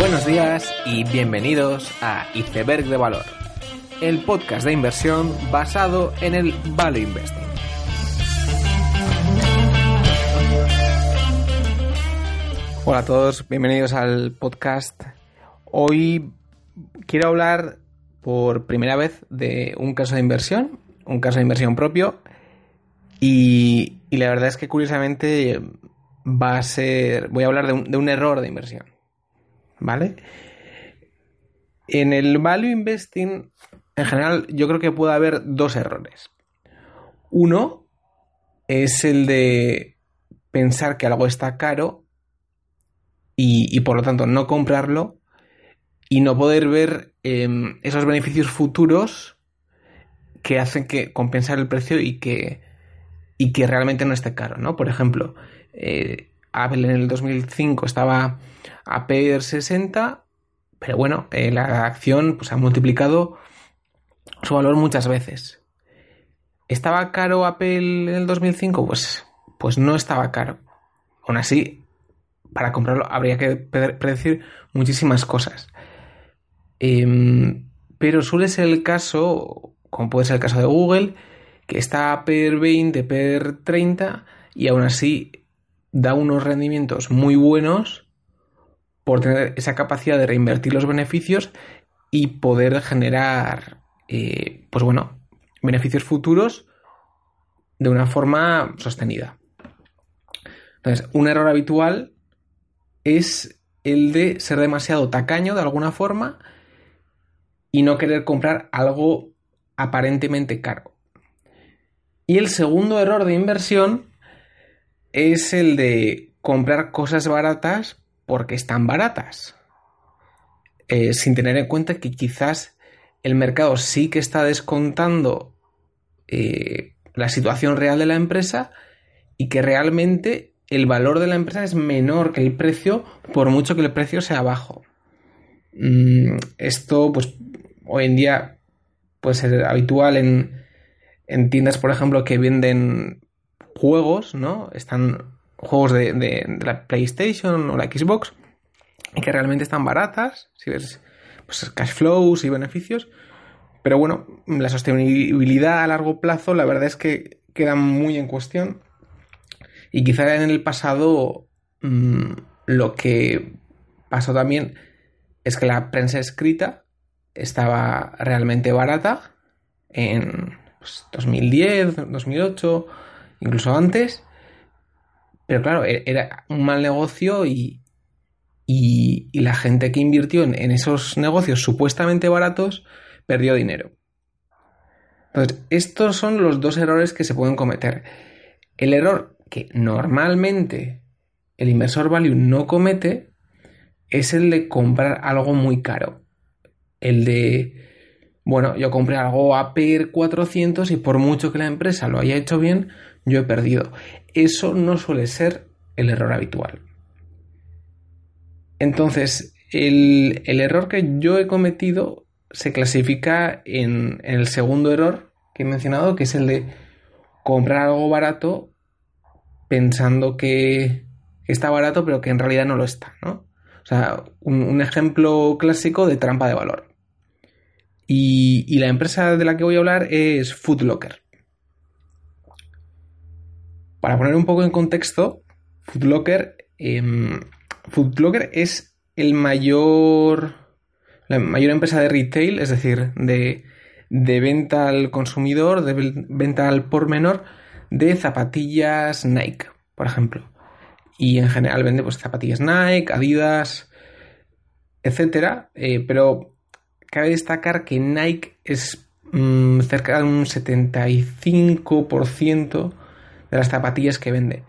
Buenos días y bienvenidos a Iceberg de Valor, el podcast de inversión basado en el Value Investing. Hola a todos, bienvenidos al podcast. Hoy quiero hablar por primera vez de un caso de inversión, un caso de inversión propio, y, la verdad es que curiosamente va a ser, voy a hablar de un, de un error de inversión. ¿Vale? En el value investing, en general, yo creo que puede haber dos errores. Uno es el de pensar que algo está caro y, por lo tanto no comprarlo y no poder ver em, esos beneficios futuros que hacen que compensar el precio y que, y que realmente no esté caro, ¿no? Por ejemplo, eh, Apple en el 2005 estaba a per 60, pero bueno, eh, la acción pues, ha multiplicado su valor muchas veces. ¿Estaba caro Apple en el 2005? Pues, pues no estaba caro. Aún así, para comprarlo habría que predecir muchísimas cosas. Em, pero suele ser el caso, como puede ser el caso de Google, que está per 20, per 30 y aún así da unos rendimientos muy buenos por tener esa capacidad de reinvertir los beneficios y poder generar, eh, pues bueno, beneficios futuros de una forma sostenida. Entonces, un error habitual es el de ser demasiado tacaño de alguna forma y no querer comprar algo aparentemente caro. Y el segundo error de inversión es el de comprar cosas baratas porque están baratas. Eh, sin tener en cuenta que quizás el mercado sí que está descontando eh, la situación real de la empresa y que realmente el valor de la empresa es menor que el precio por mucho que el precio sea bajo. Mm, esto pues hoy en día puede ser habitual en, en tiendas por ejemplo que venden juegos, ¿no? Están juegos de, la PlayStation o la Xbox y que realmente están baratas, si ves pues, cash flows y beneficios. Pero bueno, la sostenibilidad a largo plazo, la verdad es que queda muy en cuestión. Y quizá en el pasado mm, lo que pasó también es que la prensa escrita estaba realmente barata en 2010, pues, 2008 incluso antes. Pero claro, e-, era un mal negocio y, y, la gente que invirtió en, esos negocios supuestamente baratos perdió dinero. Entonces, estos son los dos errores que se pueden cometer. El error que normalmente el inversor value no comete es el de comprar algo muy caro. El de, bueno, yo compré algo a PER 400 y por mucho que la empresa lo haya hecho bien, yo he perdido. Eso no suele ser el error habitual. Entonces, el, error que yo he cometido se clasifica en, el segundo error que he mencionado, que es el de comprar algo barato pensando que, está barato, pero que en realidad no lo está, ¿no? O sea, un, ejemplo clásico de trampa de valor. Y, la empresa de la que voy a hablar es Foodlocker. Para poner un poco en contexto, Foodlocker, eh, es el mayor, la mayor empresa de retail, es decir, de, venta al consumidor, de venta al por menor de zapatillas Nike, por ejemplo. Y en general vende pues, zapatillas Nike, Adidas, etc. Eh, pero cabe destacar que Nike es mm, cerca de un 75% de las zapatillas que vende.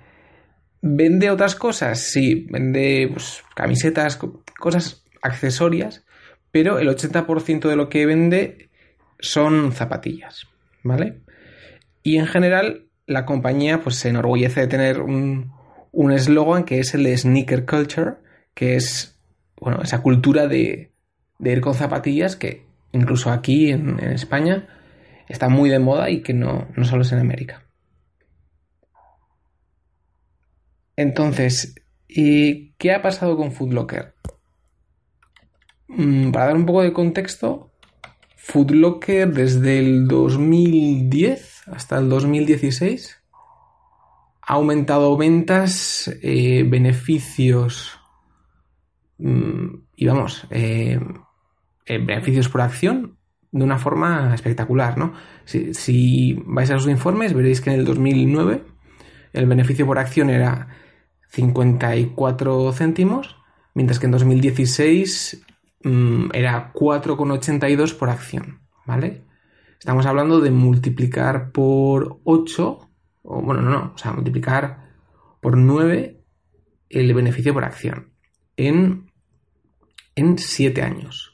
¿Vende otras cosas? Sí, vende pues, camisetas, cosas accesorias, pero el 80% de lo que vende son zapatillas, ¿vale? Y en general la compañía pues se enorgullece de tener un eslogan que es el de sneaker culture, que es bueno, esa cultura de, ir con zapatillas que incluso aquí en, España está muy de moda y que no, no solo es en América. Entonces, ¿qué ha pasado con Foodlocker? mm, para dar un poco de contexto, Foodlocker desde el 2010 hasta el 2016 ha aumentado ventas, eh, beneficios mm, y vamos, eh, eh, beneficios por acción de una forma espectacular, ¿no? Si, vais a los informes veréis que en el 2009 el beneficio por acción era 54 céntimos, mientras que en 2016 mm, era 4,82 por acción, ¿vale? Estamos hablando de multiplicar por 8, o bueno, no, no, o sea, multiplicar por 9 el beneficio por acción en, en 7 años.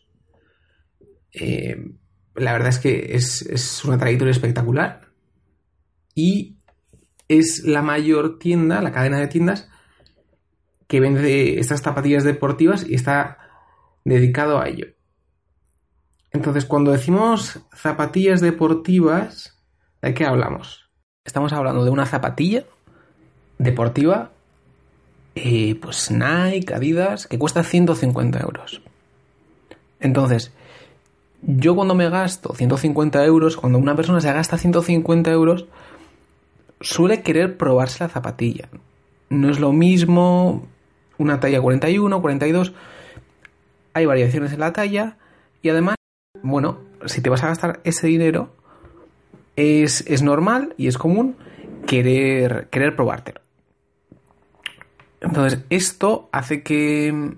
Eh, la verdad es que es, es una trayectoria espectacular y es la mayor tienda, la cadena de tiendas que vende estas zapatillas deportivas y está dedicado a ello. Entonces, cuando decimos zapatillas deportivas, ¿de qué hablamos? Estamos hablando de una zapatilla deportiva, eh, pues Nike, Adidas, que cuesta 150 euros. Entonces, yo cuando me gasto 150 euros, cuando una persona se gasta 150 euros, suele querer probarse la zapatilla. No es lo mismo una talla 41, 42. Hay variaciones en la talla y además, bueno, si te vas a gastar ese dinero, es, es normal y es común querer, querer probártelo. Entonces, esto hace que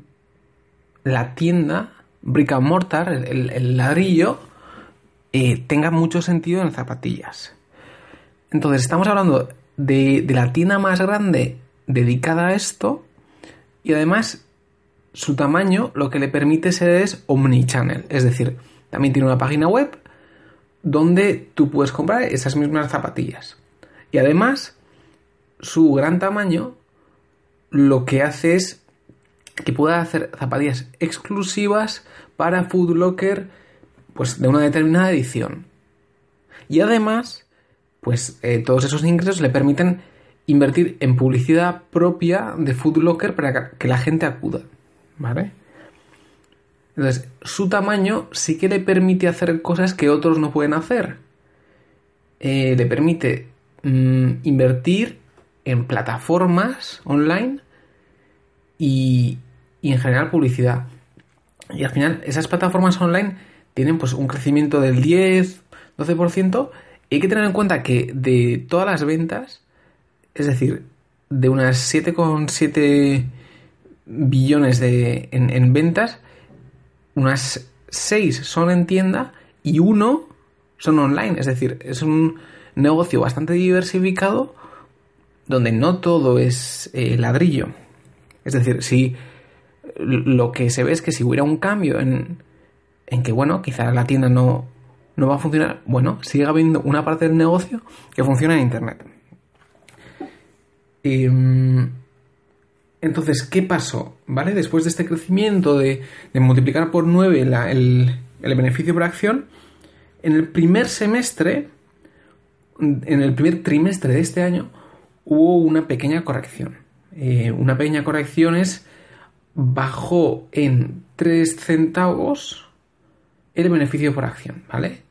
la tienda, brick and mortar, el, ladrillo, eh, tenga mucho sentido en zapatillas. Entonces, estamos hablando de, de la tienda más grande dedicada a esto y además su tamaño lo que le permite ser es omnichannel, es decir, también tiene una página web donde tú puedes comprar esas mismas zapatillas. Y además, su gran tamaño lo que hace es que pueda hacer zapatillas exclusivas para Food Locker pues de una determinada edición. Y además, pues eh, todos esos ingresos le permiten invertir en publicidad propia de Foodlocker para que la gente acuda. ¿Vale? Entonces, su tamaño sí que le permite hacer cosas que otros no pueden hacer. Eh, le permite mm, invertir en plataformas online y, y, en general publicidad. Y al final, esas plataformas online tienen pues un crecimiento del 10, 12%. Y hay que tener en cuenta que de todas las ventas, es decir, de unas 7,7 billones de, en, ventas, unas 6 son en tienda y uno son online. Es decir, es un negocio bastante diversificado donde no todo es eh, ladrillo. Es decir, si lo que se ve es que si hubiera un cambio en, en que, bueno, quizás la tienda no, no va a funcionar, bueno, sigue habiendo una parte del negocio que funciona en Internet. Em, entonces, ¿qué pasó? ¿Vale? Después de este crecimiento de, multiplicar por 9 el, beneficio por acción, en el primer semestre, en el primer trimestre de este año, hubo una pequeña corrección. Eh, una pequeña corrección es bajó en 3 centavos el beneficio por acción, ¿vale?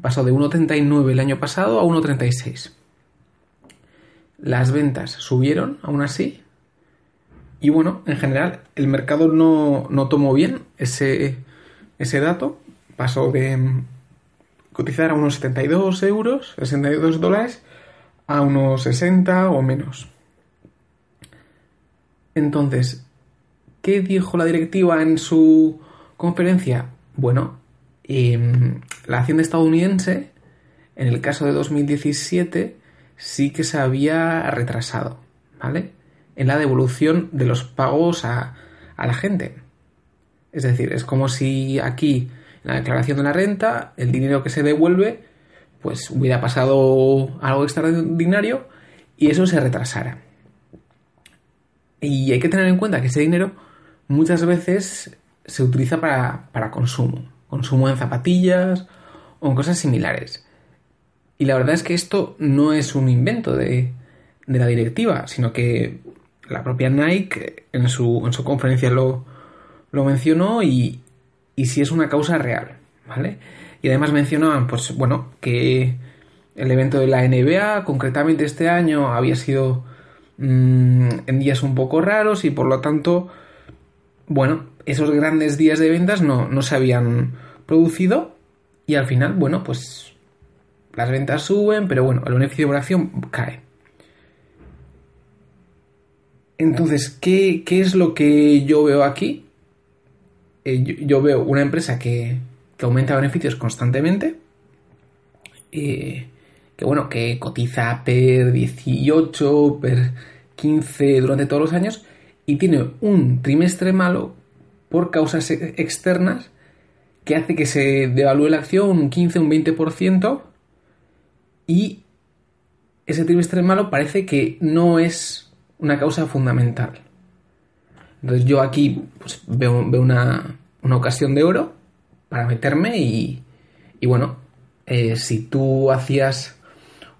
Pasó de 1,39 el año pasado a 1,36. Las ventas subieron, aún así. Y bueno, en general, el mercado no, tomó bien ese, ese dato. Pasó de cotizar a unos 72 euros, 62 dólares, a unos 60 o menos. Entonces, ¿qué dijo la directiva en su conferencia? Bueno, em, la Hacienda estadounidense, en el caso de 2017, sí que se había retrasado, ¿vale? En la devolución de los pagos a, la gente. Es decir, es como si aquí, en la declaración de la renta, el dinero que se devuelve, pues hubiera pasado algo extraordinario y eso se retrasara. Y hay que tener en cuenta que ese dinero muchas veces se utiliza para, para consumo. Consumo en zapatillas o en cosas similares. Y la verdad es que esto no es un invento de, la directiva, sino que la propia Nike en su, en su conferencia lo, mencionó y, y si es una causa real, ¿vale? Y además mencionaban, pues bueno, que el evento de la NBA, concretamente este año, había sido mm, en días un poco raros y por lo tanto, bueno, esos grandes días de ventas no, no se habían producido y al final, bueno, pues las ventas suben, pero bueno, el beneficio de acción cae. Entonces, ¿qué, es lo que yo veo aquí? Eh, yo, veo una empresa que, que aumenta beneficios constantemente. Eh, que bueno, que cotiza per 18, per 15 durante todos los años y tiene un trimestre malo por causas externas que hace que se devalúe la acción un 15, un 20% y ese trimestre malo parece que no es una causa fundamental. Entonces yo aquí pues, veo, una, ocasión de oro para meterme y, y bueno, eh, si tú hacías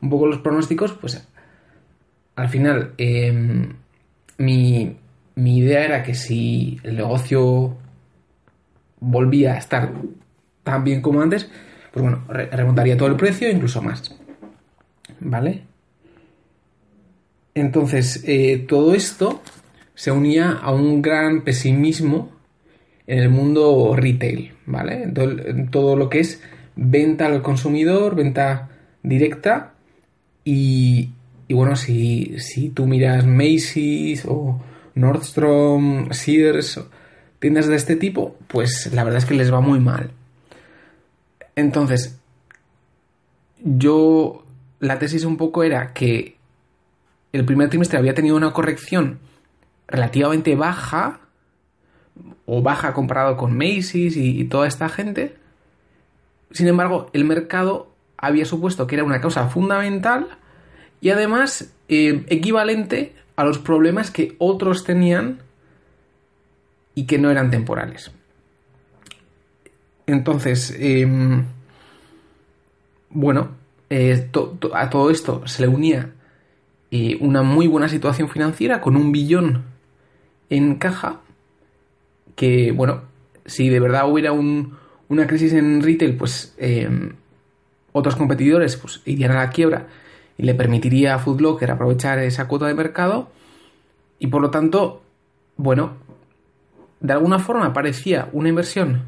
un poco los pronósticos, pues al final em, mi, mi idea era que si el negocio volvía a estar tan bien como antes, pues bueno, remontaría todo el precio, incluso más. ¿Vale? Entonces, eh, todo esto se unía a un gran pesimismo en el mundo retail, ¿vale? En todo, lo que es venta al consumidor, venta directa y, y bueno, si, si, tú miras Macy's o Nordstrom, Sears, tiendas de este tipo, pues la verdad es que les va muy mal. Entonces, yo la tesis un poco era que el primer trimestre había tenido una corrección relativamente baja, o baja comparado con Macy's y, toda esta gente. Sin embargo, el mercado había supuesto que era una causa fundamental y además eh, equivalente a los problemas que otros tenían y que no eran temporales. Entonces, em, bueno, eh, a todo esto se le unía eh, una muy buena situación financiera con un billón en caja que, bueno, si de verdad hubiera una crisis en retail, pues em, otros competidores pues, irían a la quiebra y le permitiría a Foodlocker aprovechar esa cuota de mercado y por lo tanto, bueno, de alguna forma parecía una inversión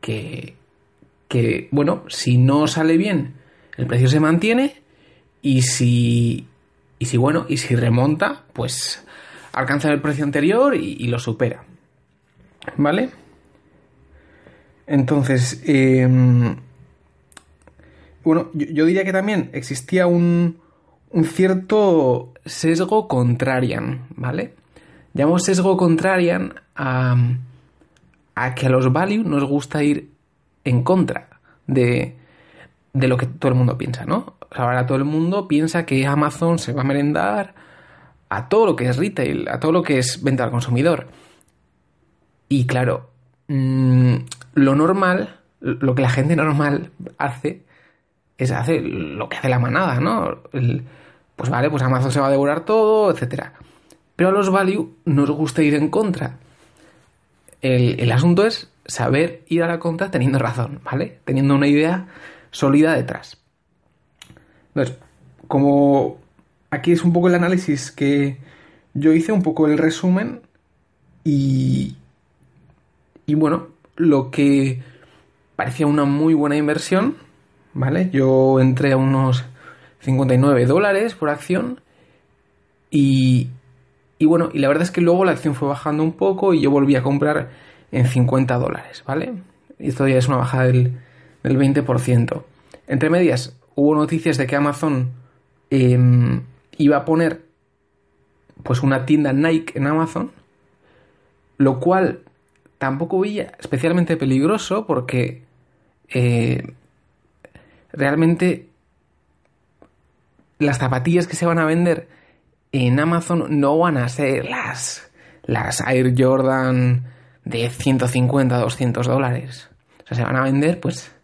que, que, bueno, si no sale bien, el precio se mantiene y si, y si bueno, y si remonta, pues alcanza el precio anterior y, lo supera. ¿Vale? Entonces, em, bueno, yo, diría que también existía un, un cierto sesgo contrarian, ¿vale? Llamo sesgo contrarian a, a que a los value nos gusta ir en contra de, de lo que todo el mundo piensa, ¿no? Ahora todo el mundo piensa que Amazon se va a merendar a todo lo que es retail, a todo lo que es venta al consumidor. Y claro, mm, lo normal, lo que la gente normal hace, es hacer lo que hace la manada, ¿no? pues vale, pues Amazon se va a devorar todo, etc. Pero a los value nos gusta ir en contra. El, el asunto es saber ir a la contra teniendo razón, ¿vale? Teniendo una idea sólida detrás. Entonces, como aquí es un poco el análisis que yo hice, un poco el resumen y, y bueno, lo que parecía una muy buena inversión, ¿vale? Yo entré a unos 59 dólares por acción y, y bueno, y la verdad es que luego la acción fue bajando un poco y yo volví a comprar en 50 dólares, ¿vale? Y esto ya es una bajada del, del 20%. Entre medias, hubo noticias de que Amazon em, iba a poner pues una tienda Nike en Amazon, lo cual tampoco veía especialmente peligroso porque eh, realmente las zapatillas que se van a vender en Amazon no van a ser las, las Air Jordan de 150, 200 dólares. O sea, se van a vender pues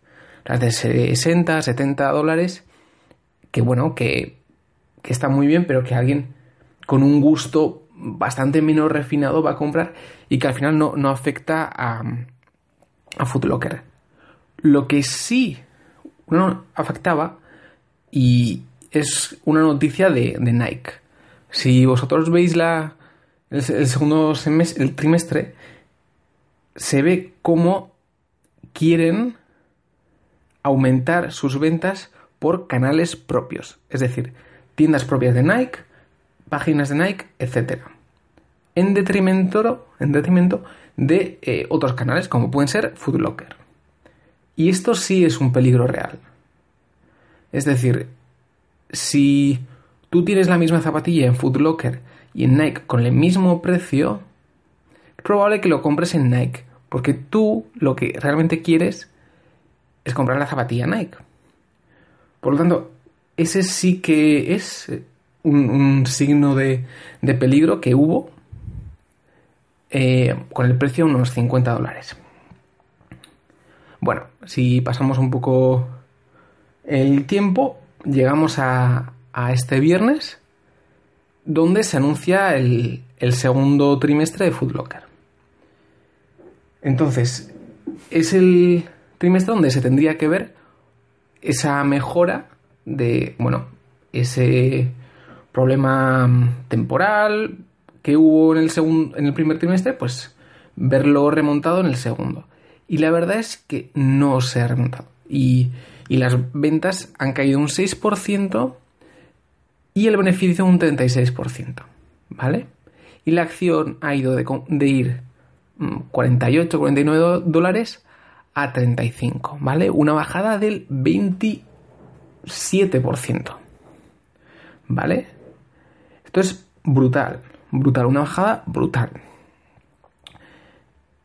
las de 60, 70 dólares, que bueno, que, que está muy bien, pero que alguien con un gusto bastante menos refinado va a comprar y que al final no, afecta a, a Footlocker. Lo que sí no afectaba y es una noticia de, Nike. Si vosotros veis la, el, segundo semestre, el trimestre, se ve cómo quieren aumentar sus ventas por canales propios, es decir, tiendas propias de Nike, páginas de Nike, etc. En detrimento, en detrimento de eh, otros canales como pueden ser Footlocker. Y esto sí es un peligro real. Es decir, si tú tienes la misma zapatilla en Footlocker y en Nike con el mismo precio, es probable que lo compres en Nike, porque tú lo que realmente quieres es comprar la zapatilla Nike. Por lo tanto, ese sí que es un, signo de, peligro que hubo eh, con el precio de unos 50 dólares. Bueno, si pasamos un poco el tiempo, llegamos a, este viernes, donde se anuncia el, segundo trimestre de Footlocker. Entonces, es el trimestre donde se tendría que ver esa mejora de, bueno, ese problema temporal que hubo en el, segundo, en el primer trimestre, pues verlo remontado en el segundo. Y la verdad es que no se ha remontado. Y y las ventas han caído un 6% y el beneficio un 36%, ¿vale? Y la acción ha ido de, ir 48, mm, 49 dólares a 35, ¿vale? Una bajada del 27%, ¿vale? Esto es brutal, brutal, una bajada brutal.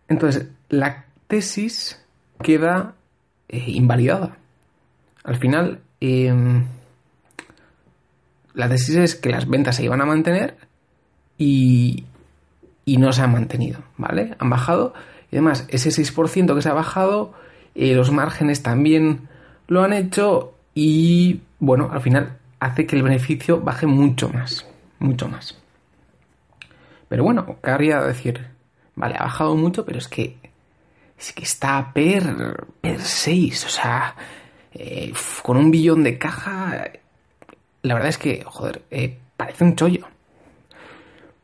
Entonces, la tesis queda eh, invalidada. Al final, em, la tesis es que las ventas se iban a mantener y, no se han mantenido, ¿vale? Han bajado y además ese 6% que se ha bajado, eh, los márgenes también lo han hecho y bueno, al final hace que el beneficio baje mucho más, mucho más. Pero bueno, querría decir, vale, ha bajado mucho, pero es que es que está per, per 6, o sea, eh, con un billón de caja, la verdad es que, joder, eh, parece un chollo.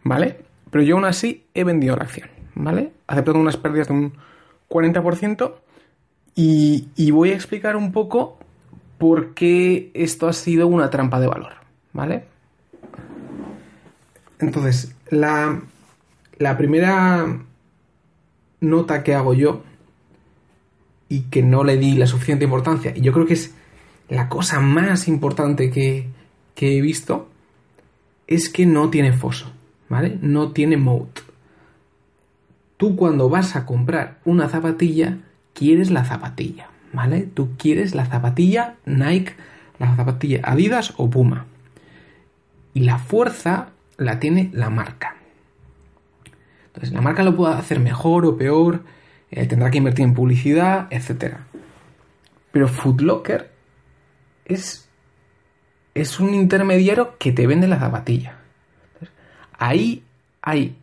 ¿Vale? Pero yo aún así he vendido la acción, ¿vale? Aceptando unas pérdidas de un 40% y, y voy a explicar un poco por qué esto ha sido una trampa de valor, ¿vale? Entonces, la, la primera nota que hago yo y que no le di la suficiente importancia. Y yo creo que es la cosa más importante que, he visto, es que no tiene foso, ¿vale? No tiene moat. Tú cuando vas a comprar una zapatilla, quieres la zapatilla, ¿vale? Tú quieres la zapatilla Nike, la zapatilla Adidas o Puma. Y la fuerza la tiene la marca. Entonces, la marca lo puede hacer mejor o peor, eh, tendrá que invertir en publicidad, etc. Pero Footlocker es, es un intermediario que te vende la zapatilla. ahí hay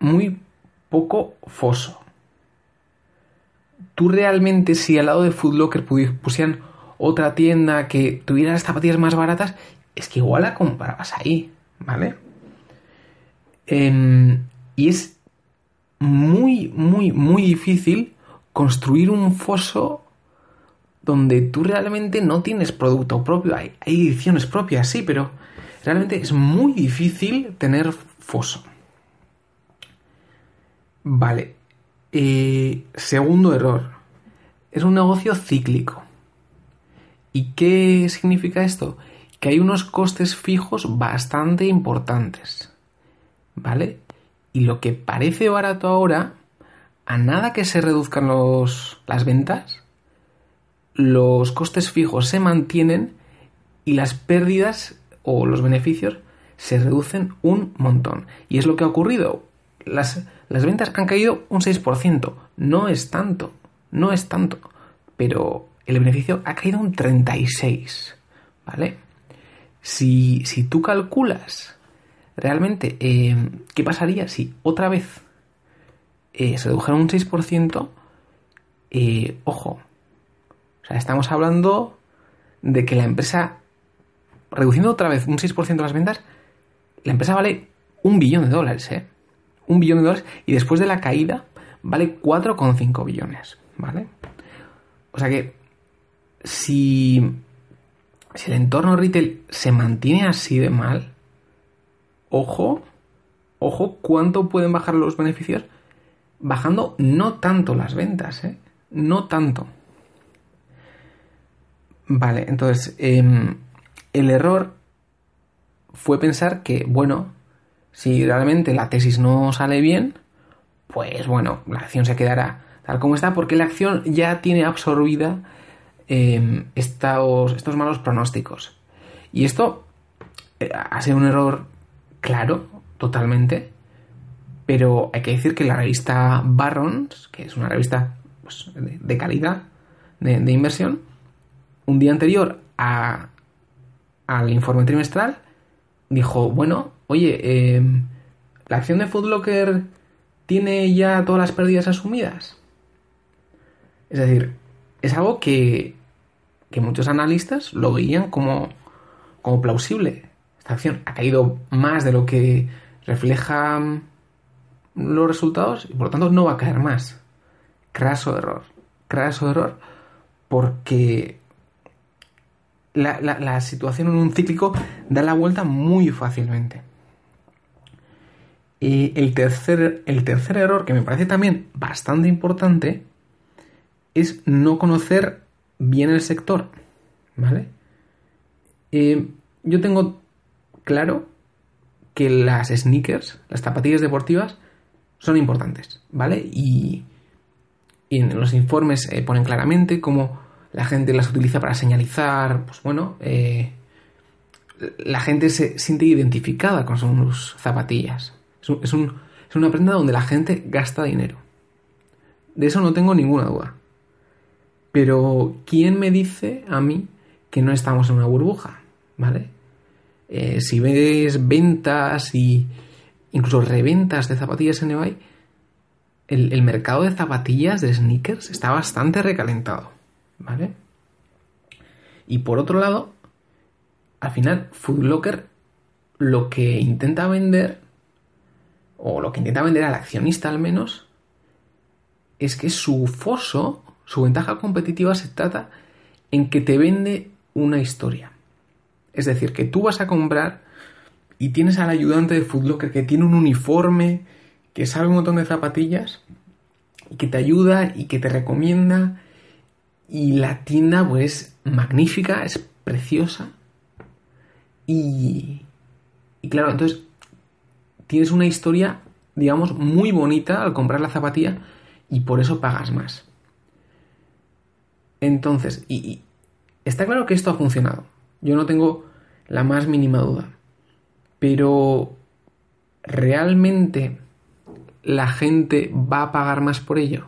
muy poco foso. Tú realmente, si al lado de Footlocker pusieran otra tienda que tuviera las zapatillas más baratas, es que igual la comprabas ahí, ¿vale? Em, y es muy, muy, muy difícil construir un foso donde tú realmente no tienes producto propio. Hay, ediciones propias, sí, pero realmente es muy difícil tener foso. Vale. Eh, segundo error. Es un negocio cíclico. ¿Y qué significa esto? Que hay unos costes fijos bastante importantes. ¿Vale? Y lo que parece barato ahora, a nada que se reduzcan los, las ventas, los costes fijos se mantienen y las pérdidas o los beneficios se reducen un montón. Y es lo que ha ocurrido. Las, las ventas han caído un 6%. No es tanto, no es tanto. Pero el beneficio ha caído un 36%. ¿Vale? Si, si tú calculas realmente, eh, ¿qué pasaría si otra vez eh, se redujera un 6%? eh, ojo, o sea, estamos hablando de que la empresa, reduciendo otra vez un 6% de las ventas, la empresa vale un billón de dólares, ¿eh? Un billón de dólares y después de la caída vale 4,5 billones, ¿vale? O sea que si, si el entorno retail se mantiene así de mal, ojo, ojo, ¿cuánto pueden bajar los beneficios? Bajando no tanto las ventas, ¿eh? No tanto. Vale, entonces, em, el error fue pensar que, bueno, si realmente la tesis no sale bien, pues bueno, la acción se quedará tal como está porque la acción ya tiene absorbida em, estos, estos, malos pronósticos. Y esto eh, ha sido un error claro, totalmente, pero hay que decir que la revista Barrons, que es una revista pues, de, calidad de, inversión, un día anterior al informe trimestral, dijo, bueno, oye, em, la acción de Foodlocker tiene ya todas las pérdidas asumidas. Es decir, es algo que, que muchos analistas lo veían como, como plausible. Acción ha caído más de lo que reflejan los resultados y por lo tanto no va a caer más. Craso error. Craso error porque la, la, situación en un cíclico da la vuelta muy fácilmente. Y el tercer, el tercer error, que me parece también bastante importante, es no conocer bien el sector. ¿Vale? Eh, yo tengo claro que las sneakers, las zapatillas deportivas, son importantes, ¿vale? Y, en los informes eh, ponen claramente cómo la gente las utiliza para señalizar, pues bueno, eh, la gente se siente identificada con sus zapatillas. Es, es una prenda donde la gente gasta dinero. De eso no tengo ninguna duda. Pero, ¿quién me dice a mí que no estamos en una burbuja? ¿Vale? Eh, si ves ventas y incluso reventas de zapatillas en eBay, el, mercado de zapatillas, de sneakers, está bastante recalentado. ¿Vale? Y por otro lado, al final, Foodlocker lo que intenta vender, o lo que intenta vender al accionista al menos, es que su foso su ventaja competitiva se trata en que te vende una historia. Es decir, que tú vas a comprar y tienes al ayudante de Footlocker que tiene un uniforme, que sabe un montón de zapatillas, y que te ayuda y que te recomienda. Y la tienda, pues, magnífica, es preciosa. Y, y claro, entonces tienes una historia, digamos, muy bonita al comprar la zapatilla y por eso pagas más. Entonces, y, está claro que esto ha funcionado. Yo no tengo la más mínima duda. Pero ¿realmente la gente va a pagar más por ello?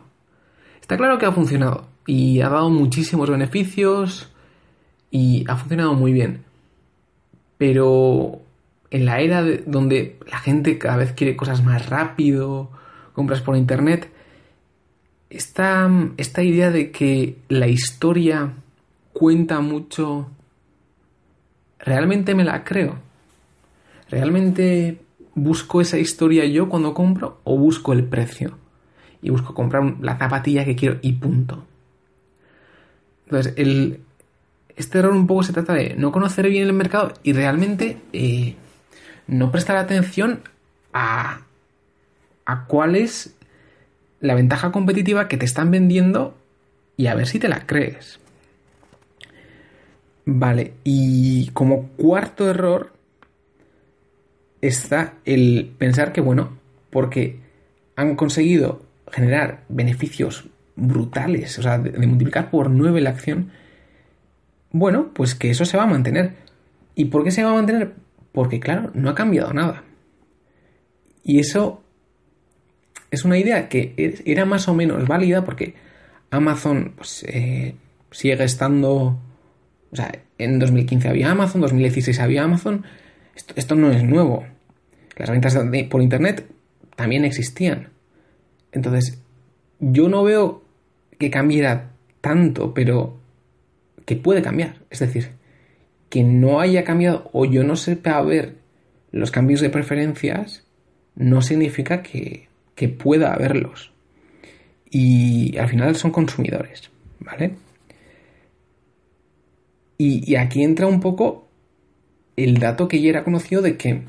Está claro que ha funcionado y ha dado muchísimos beneficios y ha funcionado muy bien. Pero en la era donde la gente cada vez quiere cosas más rápido, compras por internet, esta, esta idea de que la historia cuenta mucho, realmente me la creo. ¿Realmente busco esa historia yo cuando compro o busco el precio? Y busco comprar la zapatilla que quiero y punto. Entonces, el, este error un poco se trata de no conocer bien el mercado y realmente eh, no prestar atención a, a cuál es la ventaja competitiva que te están vendiendo y a ver si te la crees. Vale, y como cuarto error está el pensar que, bueno, porque han conseguido generar beneficios brutales, o sea, de, multiplicar por 9 la acción, bueno, pues que eso se va a mantener. ¿Y por qué se va a mantener? Porque, claro, no ha cambiado nada. Y eso es una idea que era más o menos válida porque Amazon pues, eh, sigue estando... O sea, en 2015 había Amazon, 2016 había Amazon. Esto, no es nuevo. Las ventas por Internet también existían. Entonces, yo no veo que cambiara tanto, pero que puede cambiar. Es decir, que no haya cambiado o yo no sepa ver los cambios de preferencias, no significa que, que pueda haberlos. Y al final son consumidores, ¿vale? Y, aquí entra un poco el dato que ya era conocido de que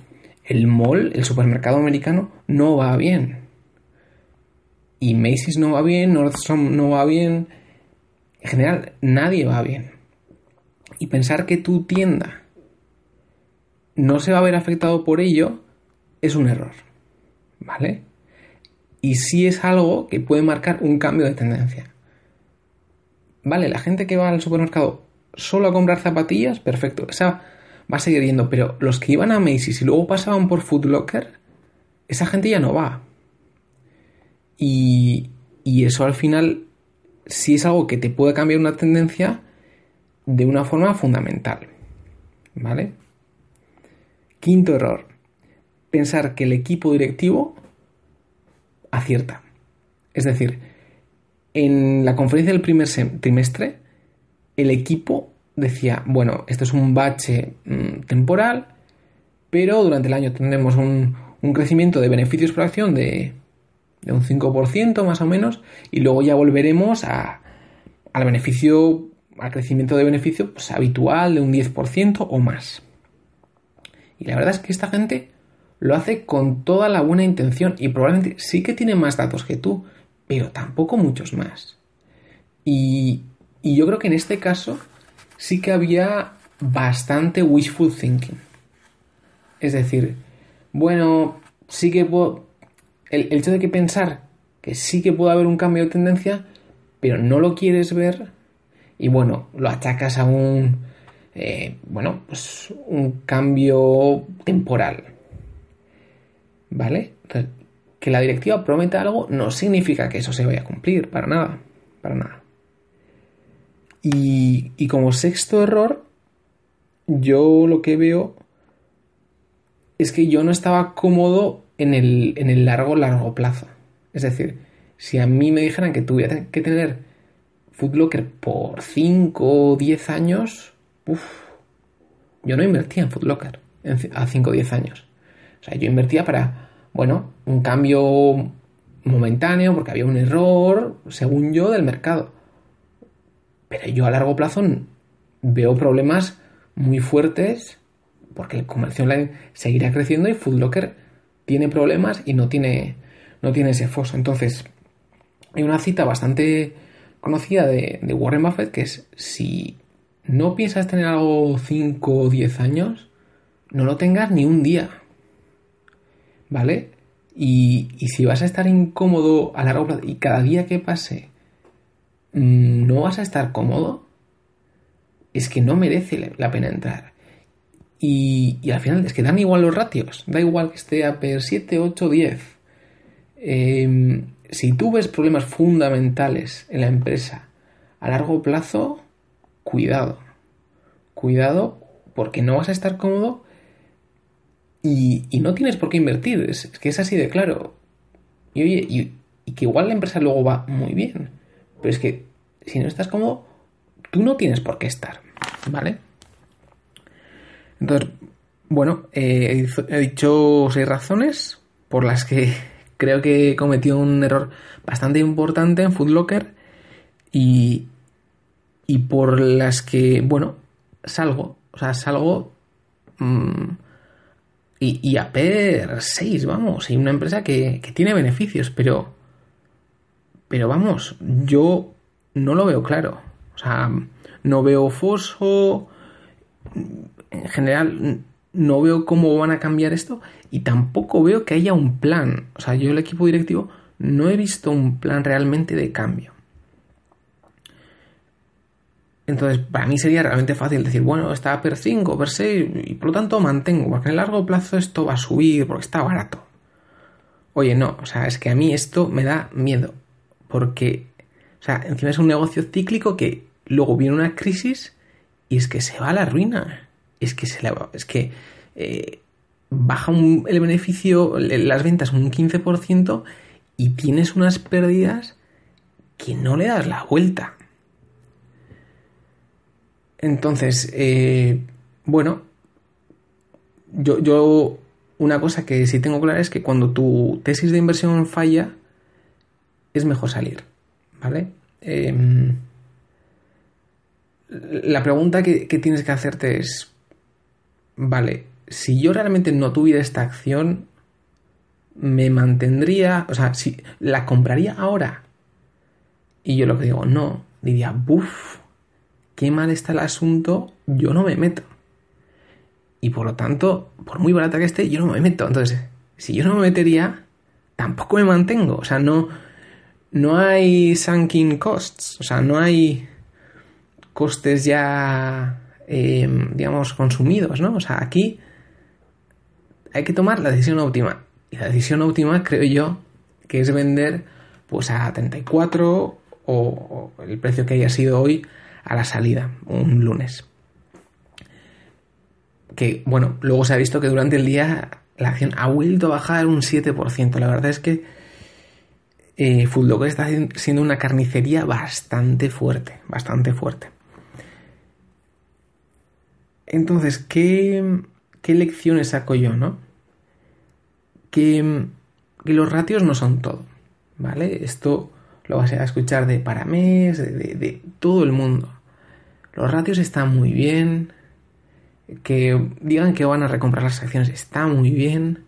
el mall, el supermercado americano, no va bien. Y Macy's no va bien, Nordstrom no va bien. En general, nadie va bien. Y pensar que tu tienda no se va a ver afectado por ello es un error. ¿Vale? Y sí es algo que puede marcar un cambio de tendencia. Vale, la gente que va al supermercado solo a comprar zapatillas, perfecto. Esa va a seguir yendo, pero los que iban a Macy's y luego pasaban por Foot Locker, esa gente ya no va. Y, y eso al final sí es algo que te puede cambiar una tendencia de una forma fundamental. ¿Vale? Quinto error. Pensar que el equipo directivo acierta. Es decir, en la conferencia del primer trimestre el equipo decía, bueno, esto es un bache mm, temporal, pero durante el año tendremos un, crecimiento de beneficios por acción de, de, un 5% más o menos, y luego ya volveremos a, al beneficio, al crecimiento de beneficio pues, habitual de un 10% o más. Y la verdad es que esta gente lo hace con toda la buena intención y probablemente sí que tiene más datos que tú, pero tampoco muchos más. Y, y yo creo que en este caso sí que había bastante wishful thinking. Es decir, bueno, sí que puedo... El, hecho de que pensar que sí que puede haber un cambio de tendencia, pero no lo quieres ver y bueno, lo achacas a un... Eh, bueno, pues un cambio temporal. ¿Vale? que la directiva prometa algo no significa que eso se vaya a cumplir, para nada, para nada. Y, como sexto error, yo lo que veo es que yo no estaba cómodo en el, en el largo, largo plazo. Es decir, si a mí me dijeran que tuviera que tener Footlocker por 5 o 10 años, uff, yo no invertía en Footlocker a 5 o 10 años. O sea, yo invertía para, bueno, un cambio momentáneo porque había un error, según yo, del mercado. Pero yo a largo plazo veo problemas muy fuertes porque el comercio online seguirá creciendo y Foodlocker tiene problemas y no tiene, no tiene ese foso. Entonces, hay una cita bastante conocida de, Warren Buffett que es si no piensas tener algo 5 o 10 años, no lo tengas ni un día. ¿Vale? Y, y, si vas a estar incómodo a largo plazo y cada día que pase no vas a estar cómodo, es que no merece la pena entrar. Y, al final es que dan igual los ratios, da igual que esté a per 7, 8, 10. si tú ves problemas fundamentales en la empresa a largo plazo, cuidado. Cuidado porque no vas a estar cómodo y, no tienes por qué invertir. Es, que es así de claro. Y oye, y que igual la empresa luego va muy bien pero es que si no estás cómodo, tú no tienes por qué estar, ¿vale? Entonces, bueno, eh, he dicho seis razones por las que creo que cometió un error bastante importante en Foodlocker y, y por las que, bueno, salgo, o sea, salgo mm, y, a per 6, vamos, y una empresa que, que tiene beneficios, pero pero vamos, yo no lo veo claro. O sea, no veo foso. En general, no veo cómo van a cambiar esto. Y tampoco veo que haya un plan. O sea, yo el equipo directivo no he visto un plan realmente de cambio. Entonces, para mí sería realmente fácil decir, bueno, está per 5, per 6, y por lo tanto mantengo, porque en el largo plazo esto va a subir, porque está barato. Oye, no, o sea, es que a mí esto me da miedo. Porque, o sea, encima es un negocio cíclico que luego viene una crisis y es que se va a la ruina. Es que se es que eh, baja el beneficio, las ventas un 15% y tienes unas pérdidas que no le das la vuelta. Entonces, eh, bueno, yo, yo una cosa que sí tengo clara es que cuando tu tesis de inversión falla, es mejor salir, ¿vale? Em, la pregunta que, tienes que hacerte es, vale, si yo realmente no tuviera esta acción, me mantendría, o sea, si la compraría ahora. Y yo lo que digo, no, diría, buf, qué mal está el asunto, yo no me meto. Y por lo tanto, por muy barata que esté, yo no me meto. Entonces, si yo no me metería, tampoco me mantengo. O sea, no, no hay sunken costs. O sea, no hay costes ya, eh, digamos, consumidos, ¿no? O sea, aquí hay que tomar la decisión óptima. Y la decisión óptima, creo yo, que es vender pues a 34 o, el precio que haya sido hoy a la salida, un lunes. Que, bueno, luego se ha visto que durante el día la acción ha vuelto a bajar un 7%. La verdad es que eh, está siendo una carnicería bastante fuerte, bastante fuerte. Entonces, ¿qué, qué lecciones saco yo, no? Que, los ratios no son todo, ¿vale? Esto lo vas a escuchar de Paramés, de, todo el mundo. Los ratios están muy bien, que digan que van a recomprar las acciones está muy bien,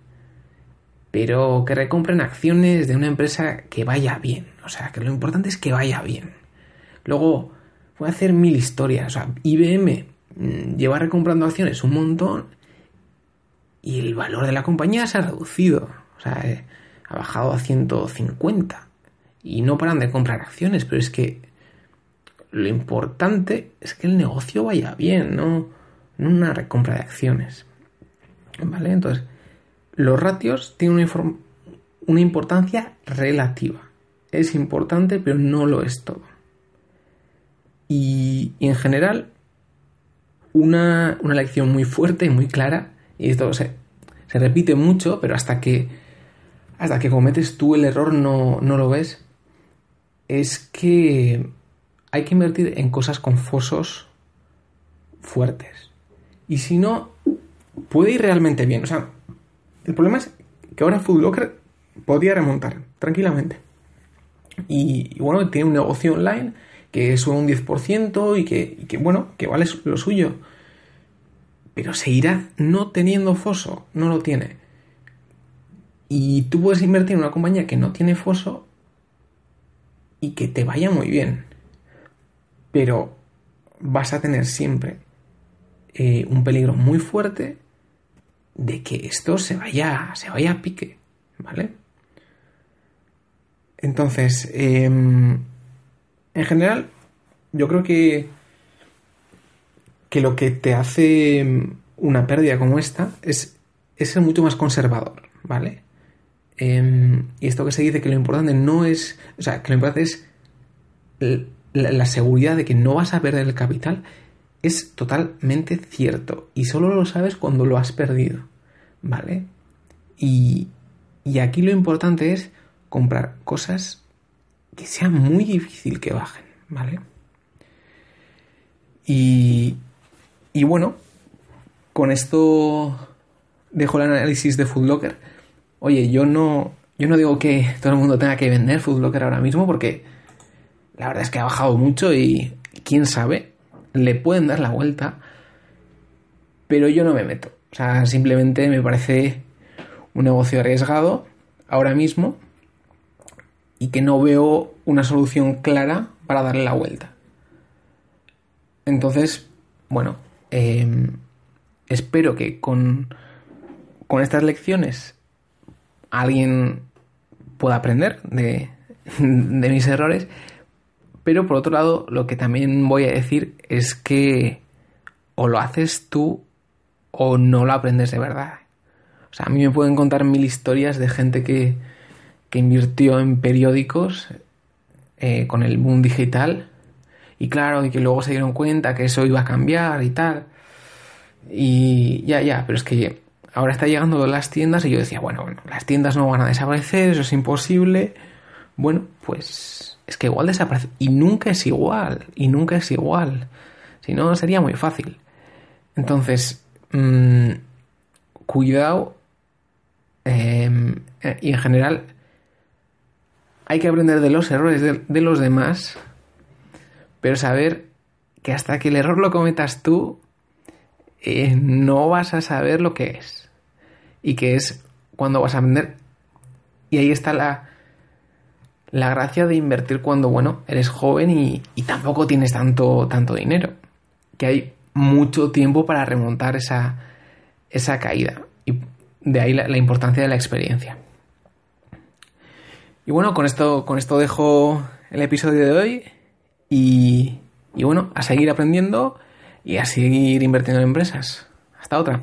pero que recompren acciones de una empresa que vaya bien. O sea, que lo importante es que vaya bien. Luego, voy a hacer mil historias. O sea, IBM Mm, lleva recomprando acciones un montón y el valor de la compañía se ha reducido. O sea, eh, ha bajado a 150. Y no paran de comprar acciones, pero es que lo importante es que el negocio vaya bien, no, no una recompra de acciones. ¿Vale? Entonces, los ratios tienen una, una importancia relativa. Es importante, pero no lo es todo. Y, en general, una, lección muy fuerte y muy clara, y esto se, repite mucho, pero hasta que, hasta que cometes tú el error no, no lo ves, es que hay que invertir en cosas con fosos fuertes. Y si no, puede ir realmente bien. O sea, el problema es que ahora Foodlocker podía remontar tranquilamente. Y, bueno, tiene un negocio online que sube un 10% y que, y que, bueno, que vale lo suyo. Pero seguirá no teniendo foso, no lo tiene. Y tú puedes invertir en una compañía que no tiene foso y que te vaya muy bien. Pero vas a tener siempre eh, un peligro muy fuerte de que esto se vaya, se vaya a pique, ¿vale? Entonces, em, en general, yo creo que, que lo que te hace una pérdida como esta es, ser mucho más conservador, ¿vale? Em, y esto que se dice que lo importante no es, o sea, que lo importante es la, seguridad de que no vas a perder el capital, es totalmente cierto. Y solo lo sabes cuando lo has perdido, ¿vale? Y, y aquí lo importante es comprar cosas que sea muy difícil que bajen. ¿vale? Y, y bueno, con esto dejo el análisis de Foodlocker. Oye, yo no, yo no digo que todo el mundo tenga que vender Foodlocker ahora mismo porque la verdad es que ha bajado mucho y quién sabe, le pueden dar la vuelta, pero yo no me meto. O sea, simplemente me parece un negocio arriesgado ahora mismo y que no veo una solución clara para darle la vuelta. Entonces, bueno, em, espero que con, con estas lecciones alguien pueda aprender de, de mis errores, pero por otro lado, lo que también voy a decir es que o lo haces tú o no lo aprendes de verdad. O sea, a mí me pueden contar mil historias de gente que, que invirtió en periódicos eh, con el boom digital. Y claro, y que luego se dieron cuenta que eso iba a cambiar y tal. Y ya, ya, pero es que ahora está llegando las tiendas y yo decía, bueno, bueno, las tiendas no van a desaparecer, eso es imposible, bueno, pues es que igual desaparece. Y nunca es igual, y nunca es igual. Si no, sería muy fácil. Entonces, mmm, cuidado. Eh, y en general, hay que aprender de los errores de, de, los demás, pero saber que hasta que el error lo cometas tú, eh, no vas a saber lo que es. Y que es cuando vas a aprender. Y ahí está la, la gracia de invertir cuando, bueno, eres joven y, y, tampoco tienes tanto, tanto dinero. Que hay mucho tiempo para remontar esa, esa caída. Y de ahí la, importancia de la experiencia. Y bueno, con esto, con esto dejo el episodio de hoy y, y bueno, a seguir aprendiendo y a seguir invirtiendo en empresas. Hasta otra.